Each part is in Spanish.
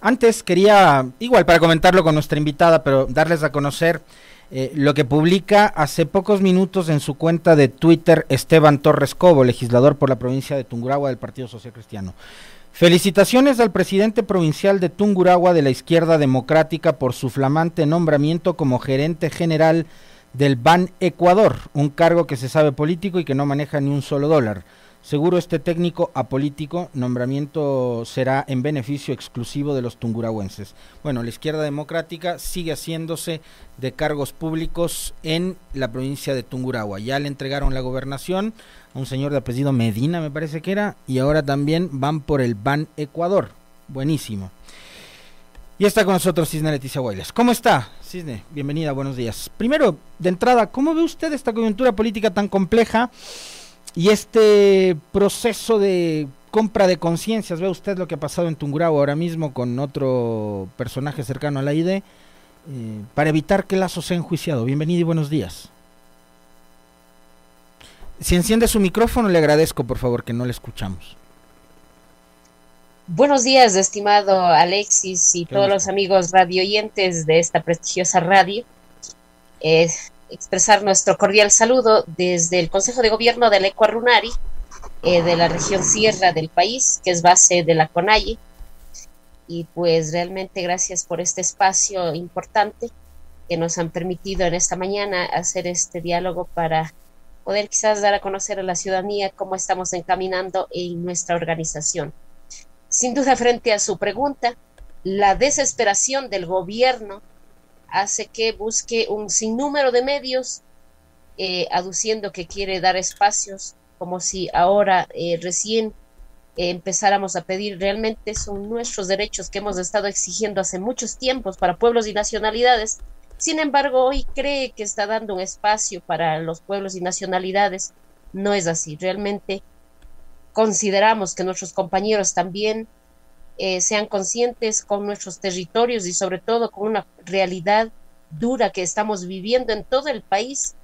Antes quería, igual para comentarlo con nuestra invitada, pero darles a conocer eh, lo que publica hace pocos minutos en su cuenta de Twitter Esteban Torres Cobo, legislador por la provincia de Tungurahua del Partido Social Cristiano. Felicitaciones al presidente provincial de Tungurahua de la izquierda democrática por su flamante nombramiento como gerente general del BAN Ecuador, un cargo que se sabe político y que no maneja ni un solo dólar. Seguro este técnico apolítico nombramiento será en beneficio exclusivo de los tungurahuenses. Bueno, la izquierda democrática sigue haciéndose de cargos públicos en la provincia de Tungurahua. Ya le entregaron la gobernación a un señor de apellido Medina, me parece que era, y ahora también van por el BAN Ecuador. Buenísimo. Y está con nosotros Cisne Leticia Guayles. ¿Cómo está, Cisne? Bienvenida, buenos días. Primero, de entrada, ¿cómo ve usted esta coyuntura política tan compleja y este proceso de compra de conciencias? ¿Ve usted lo que ha pasado en Tungurahua ahora mismo con otro personaje cercano a la IDE? Eh, para evitar que Lazo sea enjuiciado. Bienvenido y buenos días. Si enciende su micrófono, le agradezco, por favor, que no le escuchamos. Buenos días, estimado Alexis y todos los amigos radioyentes de esta prestigiosa radio. Expresar nuestro cordial saludo desde el Consejo de Gobierno del Ecuarunari, eh, de la región sierra del país, que es base de la CONAIE. Y pues realmente gracias por este espacio importante que nos han permitido en esta mañana hacer este diálogo para poder quizás dar a conocer a la ciudadanía cómo estamos encaminando en nuestra organización. Sin duda, frente a su pregunta, la desesperación del gobierno hace que busque un sinnúmero de medios eh, aduciendo que quiere dar espacios como si ahora eh, recién eh, empezáramos a pedir realmente son nuestros derechos que hemos estado exigiendo hace muchos tiempos para pueblos y nacionalidades. Sin embargo, hoy cree que está dando un espacio para los pueblos y nacionalidades. No es así. Realmente consideramos que nuestros compañeros también eh, sean conscientes con nuestros territorios y sobre todo con una realidad dura que estamos viviendo en todo el país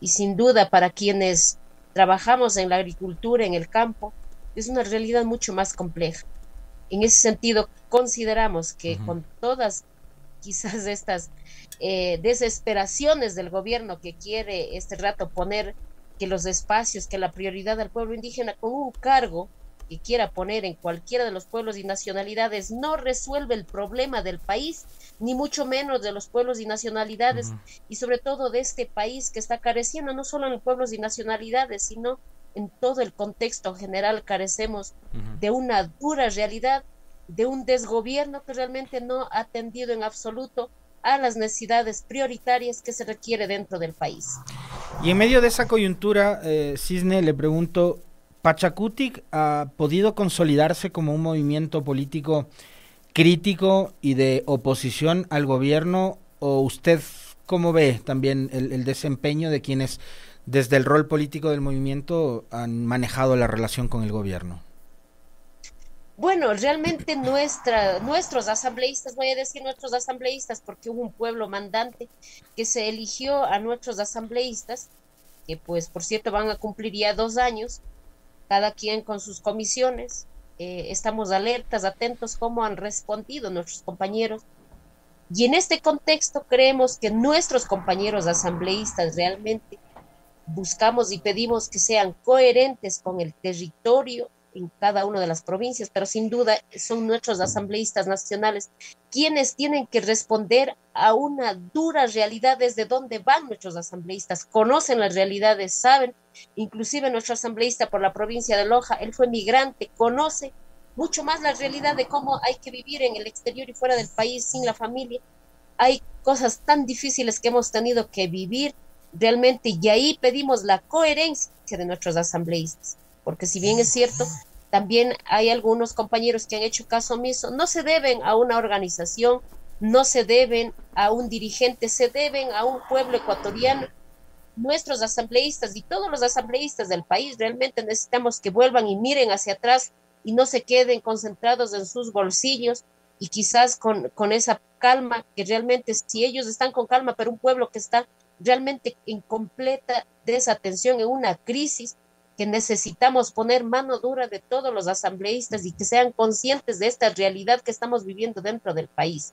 y sin duda para quienes trabajamos en la agricultura, en el campo, es una realidad mucho más compleja. En ese sentido, consideramos que con todas quizás estas eh, desesperaciones del gobierno que quiere este rato poner que los espacios, que la prioridad del pueblo indígena con un cargo que quiera poner en cualquiera de los pueblos y nacionalidades no resuelve el problema del país, ni mucho menos de los pueblos y nacionalidades, y sobre todo de este país que está careciendo no solo en los pueblos y nacionalidades, sino en todo el contexto general carecemos de una dura realidad, de un desgobierno que realmente no ha atendido en absoluto a las necesidades prioritarias que se requiere dentro del país. Y en medio de esa coyuntura, eh, Cisne, le pregunto, ¿Pachacutic ha podido consolidarse como un movimiento político crítico y de oposición al gobierno? ¿O usted cómo ve también el desempeño de quienes desde el rol político del movimiento han manejado la relación con el gobierno? Bueno, realmente nuestra, nuestros asambleístas, voy a decir nuestros asambleístas, porque hubo un pueblo mandante que se eligió a nuestros asambleístas, que pues por cierto van a cumplir ya dos años, cada quien con sus comisiones. Eh, estamos alertas, atentos cómo han respondido nuestros compañeros. Y en este contexto creemos que nuestros compañeros asambleístas realmente buscamos y pedimos que sean coherentes con el territorio en cada una de las provincias, pero sin duda son nuestros asambleístas nacionales quienes tienen que responder a una dura realidad desde donde van nuestros asambleístas, conocen las realidades, saben, inclusive nuestro asambleísta por la provincia de Loja, él fue migrante, conoce mucho más la realidad de cómo hay que vivir en el exterior y fuera del país sin la familia. Hay cosas tan difíciles que hemos tenido que vivir realmente y ahí pedimos la coherencia de nuestros asambleístas porque si bien es cierto, también hay algunos compañeros que han hecho caso omiso, no se deben a una organización, no se deben a un dirigente, se deben a un pueblo ecuatoriano. Nuestros asambleístas y todos los asambleístas del país realmente necesitamos que vuelvan y miren hacia atrás y no se queden concentrados en sus bolsillos y quizás con, esa calma que realmente si ellos están con calma, pero un pueblo que está realmente en completa desatención, en una crisis, que necesitamos poner mano dura de todos los asambleístas y que sean conscientes de esta realidad que estamos viviendo dentro del país.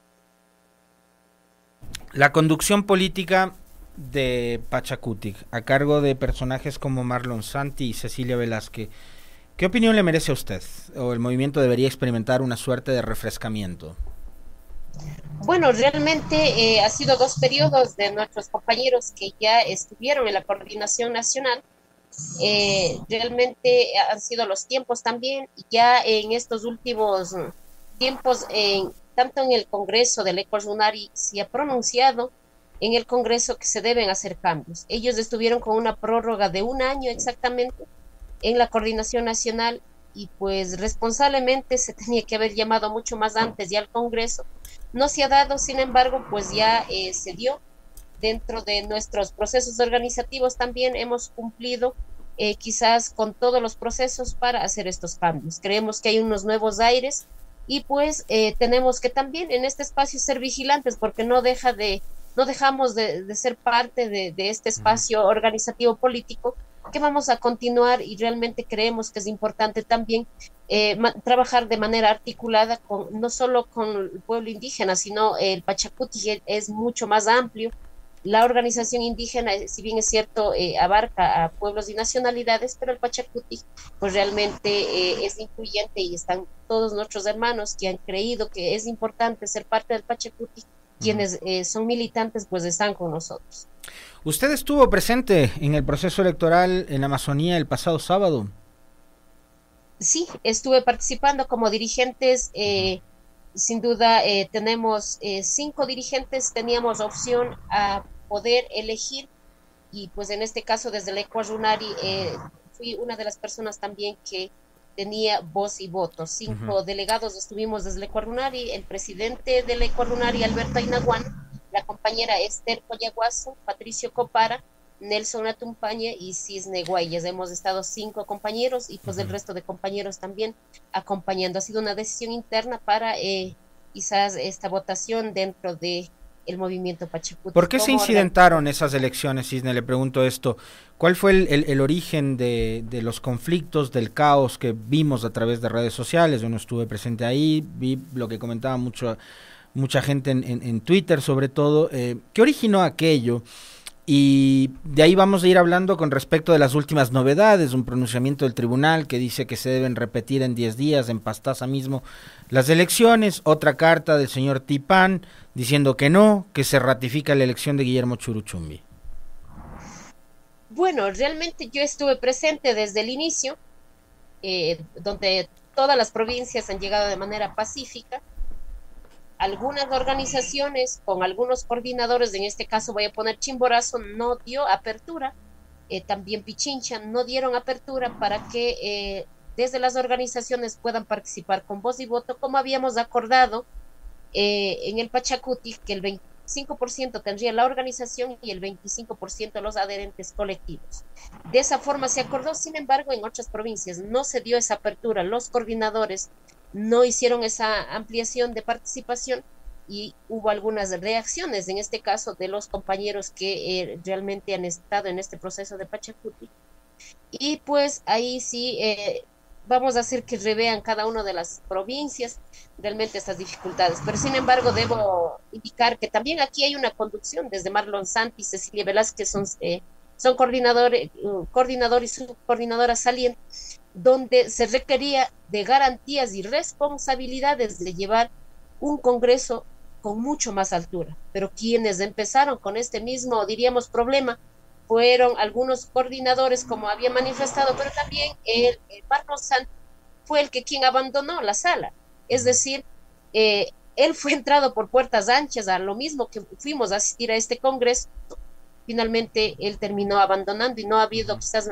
La conducción política de Pachacutic, a cargo de personajes como Marlon Santi y Cecilia Velázquez, ¿qué opinión le merece a usted? ¿O el movimiento debería experimentar una suerte de refrescamiento? Bueno, realmente eh, ha sido dos periodos de nuestros compañeros que ya estuvieron en la coordinación nacional. Eh, realmente han sido los tiempos también, ya en estos últimos tiempos, en, tanto en el Congreso del Ecuador se ha pronunciado en el Congreso que se deben hacer cambios. Ellos estuvieron con una prórroga de un año exactamente en la coordinación nacional y pues responsablemente se tenía que haber llamado mucho más antes ya al Congreso. No se ha dado, sin embargo, pues ya eh, se dio. Dentro de nuestros procesos organizativos también hemos cumplido eh, quizás con todos los procesos para hacer estos cambios. Creemos que hay unos nuevos aires y pues eh, tenemos que también en este espacio ser vigilantes porque no deja de no dejamos de, ser parte de, este espacio organizativo político que vamos a continuar y realmente creemos que es importante también eh, trabajar de manera articulada con no solo con el pueblo indígena, sino el Pachacuti es mucho más amplio. La organización indígena, eh, si bien es cierto, eh, abarca a pueblos y nacionalidades, pero el Pachacuti pues realmente es incluyente y están todos nuestros hermanos que han creído que es importante ser parte del Pachacuti quienes eh, son militantes pues están con nosotros. ¿Usted estuvo presente en el proceso electoral en Amazonía el pasado sábado? Sí, estuve participando como dirigentes. Eh, sin duda eh, tenemos cinco dirigentes, teníamos opción a poder elegir y pues en este caso desde el Ecuador fui una de las personas también que tenía voz y voto. Cinco delegados estuvimos desde Ecuadunari, el presidente del Ecuadunari, Alberto Inaguán, la compañera Esther Coyaguazo, Patricio Copara, Nelson Atumpaña y Cisne Guayas. Hemos estado cinco compañeros y pues el resto de compañeros también acompañando. Ha sido una decisión interna para eh, quizás esta votación dentro de el movimiento Pachacuti. ¿Por qué se incidentaron esas elecciones, Cisne? Le pregunto esto. ¿Cuál fue el, origen de, los conflictos, del caos que vimos a través de redes sociales? Yo no estuve presente ahí, vi lo que comentaba mucho, mucha gente en, Twitter sobre todo. Eh, ¿Qué originó aquello? Y de ahí vamos a ir hablando con respecto de las últimas novedades, un pronunciamiento del tribunal que dice que se deben repetir en 10 días en Pastaza mismo las elecciones, otra carta del señor Tipán diciendo que no, que se ratifica la elección de Guillermo Churuchumbi. Bueno, realmente yo estuve presente desde el inicio, eh, donde todas las provincias han llegado de manera pacífica algunas organizaciones con algunos coordinadores, en este caso voy a poner Chimborazo, no dio apertura, eh, también Pichincha no dieron apertura para que eh, desde las organizaciones puedan participar con voz y voto, como habíamos acordado eh, en el Pachacuti, que el 25% tendría la organización y el 25% los adherentes colectivos. De esa forma se acordó, sin embargo, en otras provincias no se dio esa apertura. Los coordinadores no hicieron esa ampliación de participación y hubo algunas reacciones, en este caso de los compañeros que eh, realmente han estado en este proceso de Pachacuti. Y pues ahí sí eh, vamos a hacer que revean cada una de las provincias realmente estas dificultades. Pero sin embargo debo indicar que también aquí hay una conducción desde Marlon Santi y Cecilia Velázquez, son, eh, son coordinadores, coordinador y subcoordinadora salientes donde se requería de garantías y responsabilidades de llevar un Congreso con mucho más altura. Pero quienes empezaron con este mismo, diríamos, problema fueron algunos coordinadores, como había manifestado, pero también el, Marcos Santos fue el que quien abandonó la sala. Es decir, eh, él fue entrado por puertas anchas a lo mismo que fuimos a asistir a este Congreso. Finalmente, él terminó abandonando y no ha habido quizás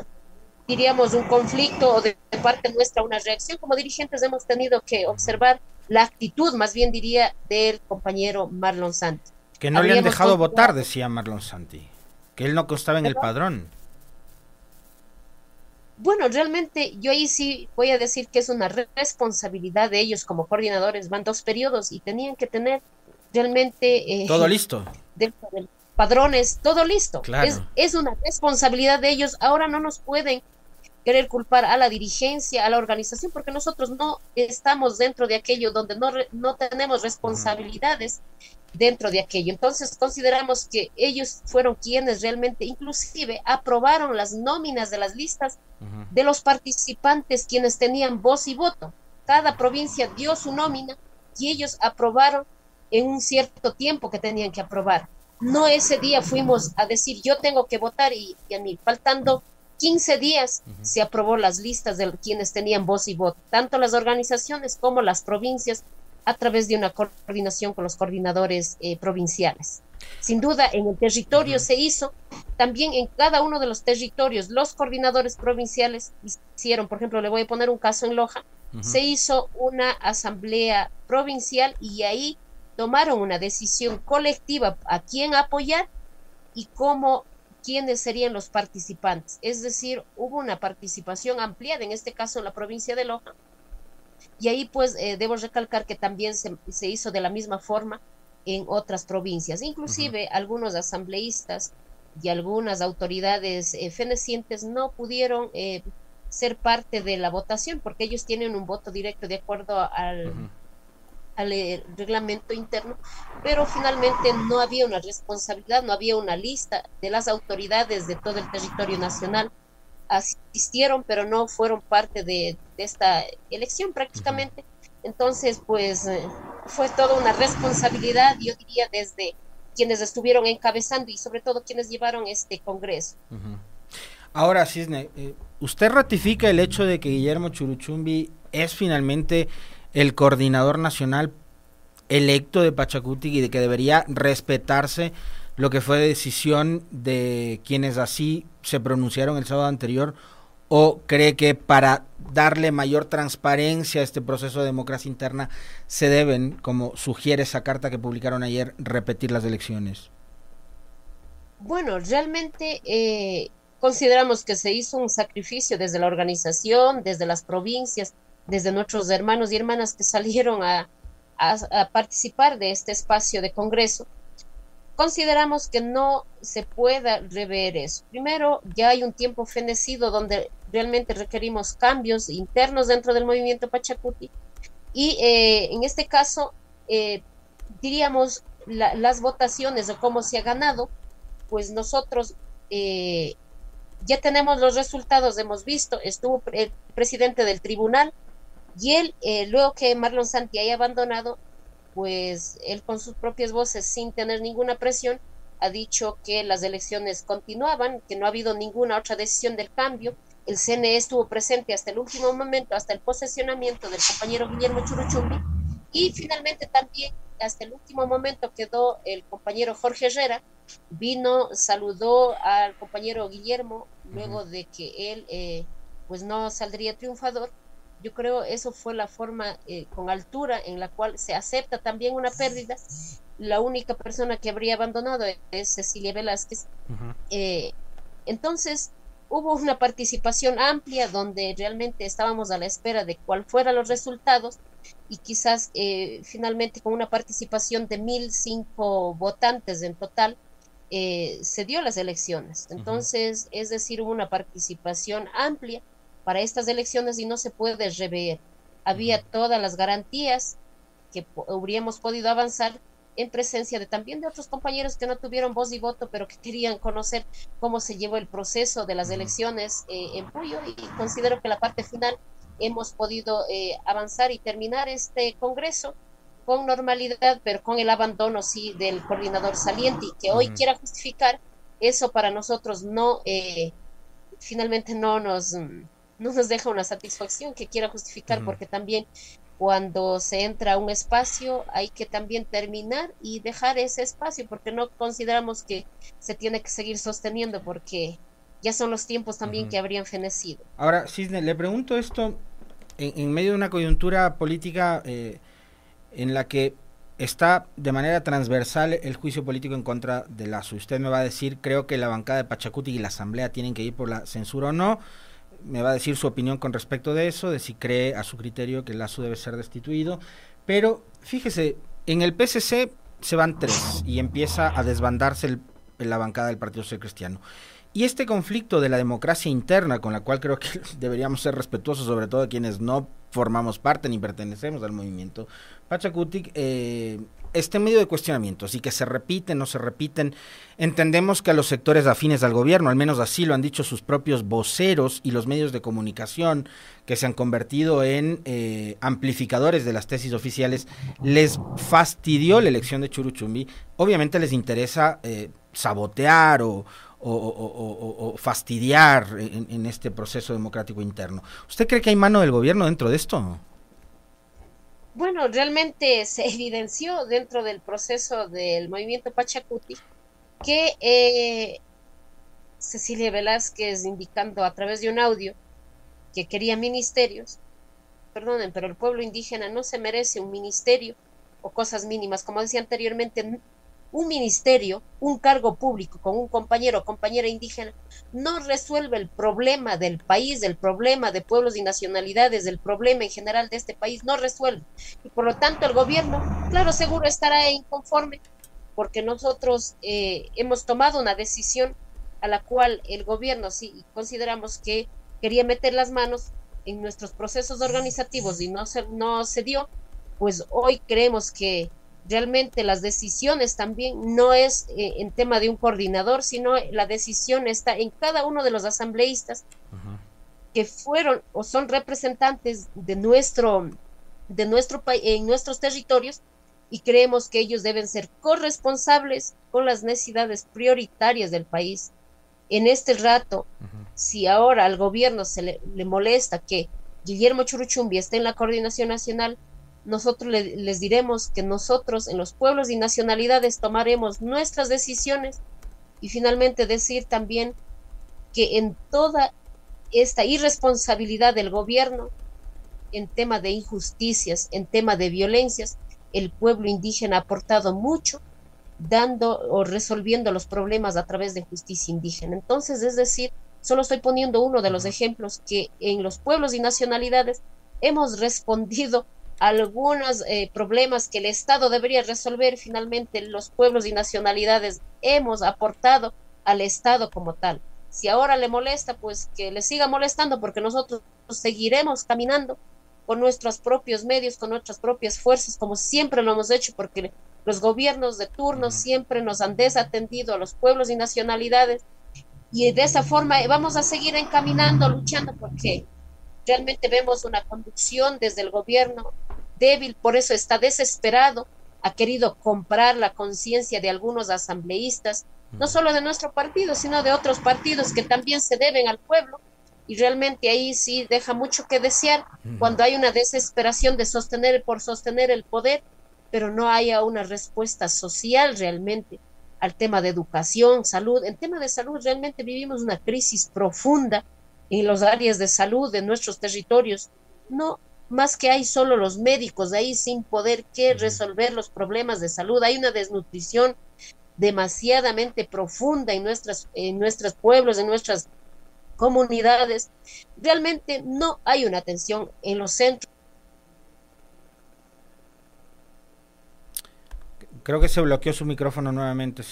diríamos, un conflicto o de, parte nuestra una reacción. Como dirigentes hemos tenido que observar la actitud, más bien diría, del compañero Marlon Santi. Que no le han dejado votar, decía Marlon Santi, que él no constaba en el padrón. Bueno, realmente yo ahí sí voy a decir que es una responsabilidad de ellos como coordinadores. Van dos periodos y tenían que tener realmente... Eh, Todo listo padrones, todo listo. Es, es, una responsabilidad de ellos. Ahora no nos pueden querer culpar a la dirigencia, a la organización, porque nosotros no estamos dentro de aquello donde no, no tenemos responsabilidades dentro de aquello. Entonces consideramos que ellos fueron quienes realmente inclusive aprobaron las nóminas de las listas de los participantes quienes tenían voz y voto. Cada provincia dio su nómina y ellos aprobaron en un cierto tiempo que tenían que aprobar. No ese día fuimos a decir yo tengo que votar y, a mí, faltando 15 días se aprobó las listas de quienes tenían voz y voto, tanto las organizaciones como las provincias a través de una coordinación con los coordinadores eh, provinciales. Sin duda, en el territorio se hizo, también en cada uno de los territorios, los coordinadores provinciales hicieron, por ejemplo, le voy a poner un caso en Loja, se hizo una asamblea provincial y ahí tomaron una decisión colectiva a quién apoyar y cómo quiénes serían los participantes. Es decir, hubo una participación ampliada, en este caso en la provincia de Loja, y ahí pues eh, debo recalcar que también se, hizo de la misma forma en otras provincias. Inclusive algunos asambleístas y algunas autoridades eh, fenecientes no pudieron eh, ser parte de la votación porque ellos tienen un voto directo de acuerdo al, al reglamento interno, pero finalmente no había una responsabilidad, no había una lista de las autoridades de todo el territorio nacional asistieron, pero no fueron parte de, esta elección prácticamente. Entonces, pues eh, fue toda una responsabilidad, yo diría, desde quienes estuvieron encabezando y sobre todo quienes llevaron este Congreso. Ahora, Cisne, eh, ¿usted ratifica el hecho de que Guillermo Churuchumbi es finalmente el coordinador nacional electo de Pachacuti y de que debería respetarse lo que fue decisión de quienes así se pronunciaron el sábado anterior o cree que para darle mayor transparencia a este proceso de democracia interna se deben, como sugiere esa carta que publicaron ayer, repetir las elecciones? Bueno, realmente eh, consideramos que se hizo un sacrificio desde la organización, desde las provincias, desde nuestros hermanos y hermanas que salieron a participar de este espacio de Congreso consideramos que no se pueda rever eso. Primero, ya hay un tiempo fenecido donde realmente requerimos cambios internos dentro del movimiento Pachacuti y eh, en este caso, eh, diríamos, las votaciones o cómo se ha ganado, pues nosotros eh, ya tenemos los resultados, hemos visto, estuvo el presidente del tribunal y él, luego que Marlon Santi haya abandonado, pues él con sus propias voces, sin tener ninguna presión, ha dicho que las elecciones continuaban, que no ha habido ninguna otra decisión del cambio. El CNE estuvo presente hasta el último momento, hasta el posesionamiento del compañero Guillermo Churuchumbi, y finalmente también hasta el último momento quedó el compañero Jorge Herrera, vino, saludó al compañero Guillermo luego de que él eh, pues no saldría triunfador yo creo eso fue la forma eh, con altura en la cual se acepta también una pérdida. La única persona que habría abandonado es Cecilia Velázquez. Eh, entonces hubo una participación amplia donde realmente estábamos a la espera de cuál fueran los resultados y quizás eh, finalmente con una participación de 1.005 votantes en total se dio las elecciones. Entonces, es decir, hubo una participación amplia para estas elecciones y no se puede rever. Había todas las garantías que habríamos podido avanzar en presencia de también de otros compañeros que no tuvieron voz y voto, pero que querían conocer cómo se llevó el proceso de las elecciones eh, en Puyo y considero que la parte final hemos podido eh, avanzar y terminar este Congreso con normalidad, pero con el abandono sí del coordinador saliente y que hoy quiera justificar eso para nosotros no, eh, finalmente no nos no nos deja una satisfacción que quiera justificar, porque también cuando se entra a un espacio hay que también terminar y dejar ese espacio, porque no consideramos que se tiene que seguir sosteniendo, porque ya son los tiempos también que habrían fenecido. Ahora, Cisne, le pregunto esto en, medio de una coyuntura política eh, en la que está de manera transversal el juicio político en contra de Lazo. Usted me va a decir, creo que la bancada de Pachacuti y la Asamblea tienen que ir por la censura o no me va a decir su opinión con respecto de eso, de si cree a su criterio que Lazo debe ser destituido. Pero fíjese, en el PCC se van tres y empieza a desbandarse la bancada del Partido Social Cristiano. Y este conflicto de la democracia interna, con la cual creo que deberíamos ser respetuosos, sobre todo quienes no formamos parte ni pertenecemos al movimiento, Pachacutic, eh, este medio de cuestionamientos y que se repiten, no se repiten, entendemos que a los sectores afines al gobierno, al menos así lo han dicho sus propios voceros y los medios de comunicación que se han convertido en eh, amplificadores de las tesis oficiales, les fastidió la elección de Churuchumbi. Obviamente les interesa eh, sabotear o, fastidiar en este proceso democrático interno. ¿Usted cree que hay mano del gobierno dentro de esto? bueno, realmente se evidenció dentro del proceso del movimiento Pachacuti que eh, Cecilia Velázquez indicando a través de un audio que quería ministerios, perdonen, pero el pueblo indígena no se merece un ministerio o cosas mínimas, como decía anteriormente, un ministerio, un cargo público con un compañero o compañera indígena, no resuelve el problema del país, del problema de pueblos y nacionalidades, del problema en general de este país, no resuelve. Y por lo tanto el gobierno, claro, seguro estará inconforme, porque nosotros eh, hemos tomado una decisión a la cual el gobierno sí consideramos que quería meter las manos en nuestros procesos organizativos y no se, no se dio, pues hoy creemos que realmente las decisiones también no es eh, en tema de un coordinador, sino la decisión está en cada uno de los asambleístas que fueron o son representantes de nuestro de nuestro en nuestros territorios y creemos que ellos deben ser corresponsables con las necesidades prioritarias del país. En este rato, si ahora al gobierno se le, le molesta que Guillermo Churuchumbi esté en la coordinación nacional, nosotros les diremos que nosotros en los pueblos y nacionalidades tomaremos nuestras decisiones y finalmente decir también que en toda esta irresponsabilidad del gobierno, en tema de injusticias, en tema de violencias, el pueblo indígena ha aportado mucho dando o resolviendo los problemas a través de justicia indígena. Entonces, es decir, solo estoy poniendo uno de los ejemplos que en los pueblos y nacionalidades hemos respondido algunos eh, problemas que el Estado debería resolver, finalmente los pueblos y nacionalidades hemos aportado al Estado como tal. Si ahora le molesta, pues que le siga molestando porque nosotros seguiremos caminando con nuestros propios medios, con nuestras propias fuerzas, como siempre lo hemos hecho, porque los gobiernos de turno siempre nos han desatendido a los pueblos y nacionalidades y de esa forma vamos a seguir encaminando, luchando porque realmente vemos una conducción desde el gobierno débil, por eso está desesperado, ha querido comprar la conciencia de algunos asambleístas, no solo de nuestro partido, sino de otros partidos que también se deben al pueblo. Y realmente ahí sí deja mucho que desear cuando hay una desesperación de sostener por sostener el poder, pero no haya una respuesta social realmente al tema de educación, salud. En tema de salud realmente vivimos una crisis profunda en los áreas de salud de nuestros territorios. No más que hay solo los médicos ahí sin poder que resolver los problemas de salud. Hay una desnutrición demasiadamente profunda en nuestras en nuestros pueblos, en nuestras comunidades. Realmente no hay una atención en los centros. Creo que se bloqueó su micrófono nuevamente,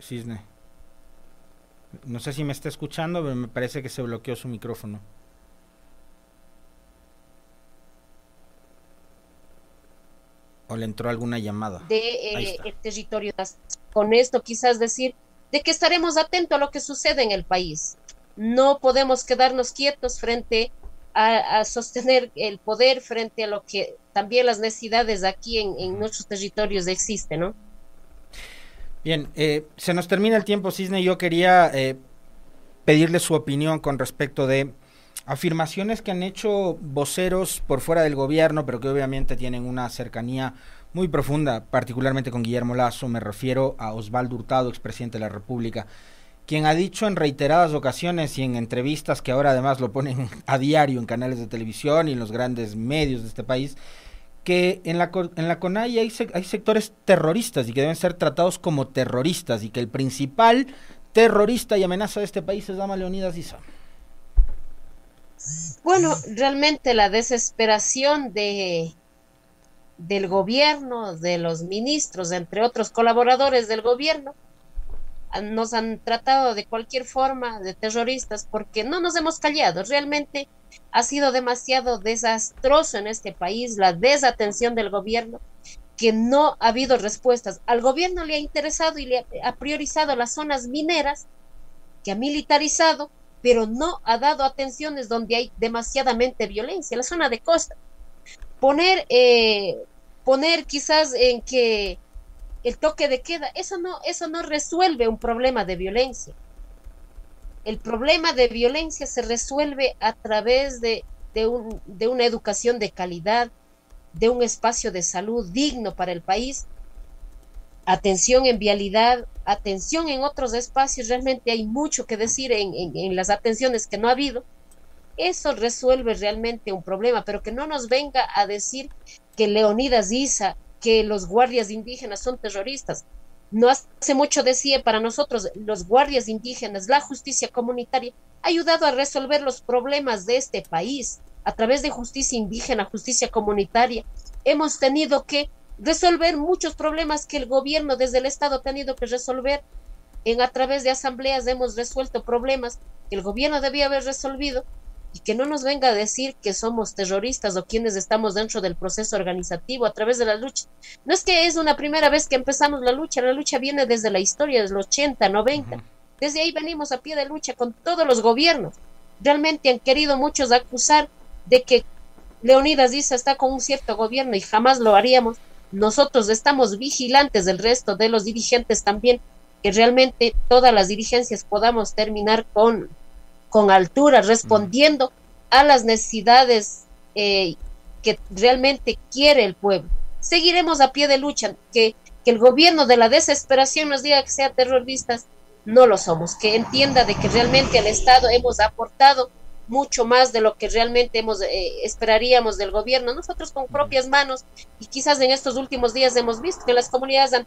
Cisne. No sé si me está escuchando, pero me parece que se bloqueó su micrófono. O le entró alguna llamada. De eh, el territorio. Con esto quizás decir de que estaremos atentos a lo que sucede en el país. No podemos quedarnos quietos frente a, sostener el poder, frente a lo que también las necesidades aquí en, nuestros territorios existen, ¿no? Bien, eh, se nos termina el tiempo, Cisne. Yo quería eh, pedirle su opinión con respecto de afirmaciones que han hecho voceros por fuera del gobierno, pero que obviamente tienen una cercanía muy profunda, particularmente con Guillermo Lazo, me refiero a Osvaldo Hurtado, expresidente de la República, quien ha dicho en reiteradas ocasiones y en entrevistas que ahora además lo ponen a diario en canales de televisión y en los grandes medios de este país, que en la, en la CONAI hay, hay sectores terroristas y que deben ser tratados como terroristas y que el principal terrorista y amenaza de este país es Dama Leonidas Isa. Bueno, realmente la desesperación de del gobierno, de los ministros, entre otros colaboradores del gobierno, nos han tratado de cualquier forma de terroristas porque no nos hemos callado. Realmente ha sido demasiado desastroso en este país la desatención del gobierno que no ha habido respuestas. Al gobierno le ha interesado y le ha priorizado las zonas mineras, que ha militarizado, pero no ha dado atenciones donde hay demasiadamente violencia, la zona de costa. Poner, eh, poner quizás en que el toque de queda, eso no, eso no resuelve un problema de violencia. El problema de violencia se resuelve a través de, de, un, de una educación de calidad, de un espacio de salud digno para el país, atención en vialidad, atención en otros espacios, realmente hay mucho que decir en, las atenciones que no ha habido. Eso resuelve realmente un problema, pero que no nos venga a decir que Leonidas Isa, que los guardias indígenas son terroristas. No hace mucho decía para nosotros los guardias indígenas, la justicia comunitaria, ha ayudado a resolver los problemas de este país a través de justicia indígena, justicia comunitaria, hemos tenido que resolver muchos problemas que el gobierno desde el Estado ha tenido que resolver. En a través de asambleas hemos resuelto problemas que el gobierno debía haber resolvido y que no nos venga a decir que somos terroristas o quienes estamos dentro del proceso organizativo a través de la lucha. No es que es una primera vez que empezamos la lucha, la lucha viene desde la historia de los 80, 90. Desde ahí venimos a pie de lucha con todos los gobiernos. Realmente han querido muchos acusar de que Leonidas dice está con un cierto gobierno y jamás lo haríamos, nosotros estamos vigilantes del resto de los dirigentes también, que realmente todas las dirigencias podamos terminar con, con altura, respondiendo a las necesidades eh, que realmente quiere el pueblo. Seguiremos a pie de lucha, que, que el gobierno de la desesperación nos diga que sea terroristas, no lo somos, que entienda de que realmente al Estado hemos aportado mucho más de lo que realmente hemos, eh, esperaríamos del gobierno. Nosotros con propias manos y quizás en estos últimos días hemos visto que las comunidades han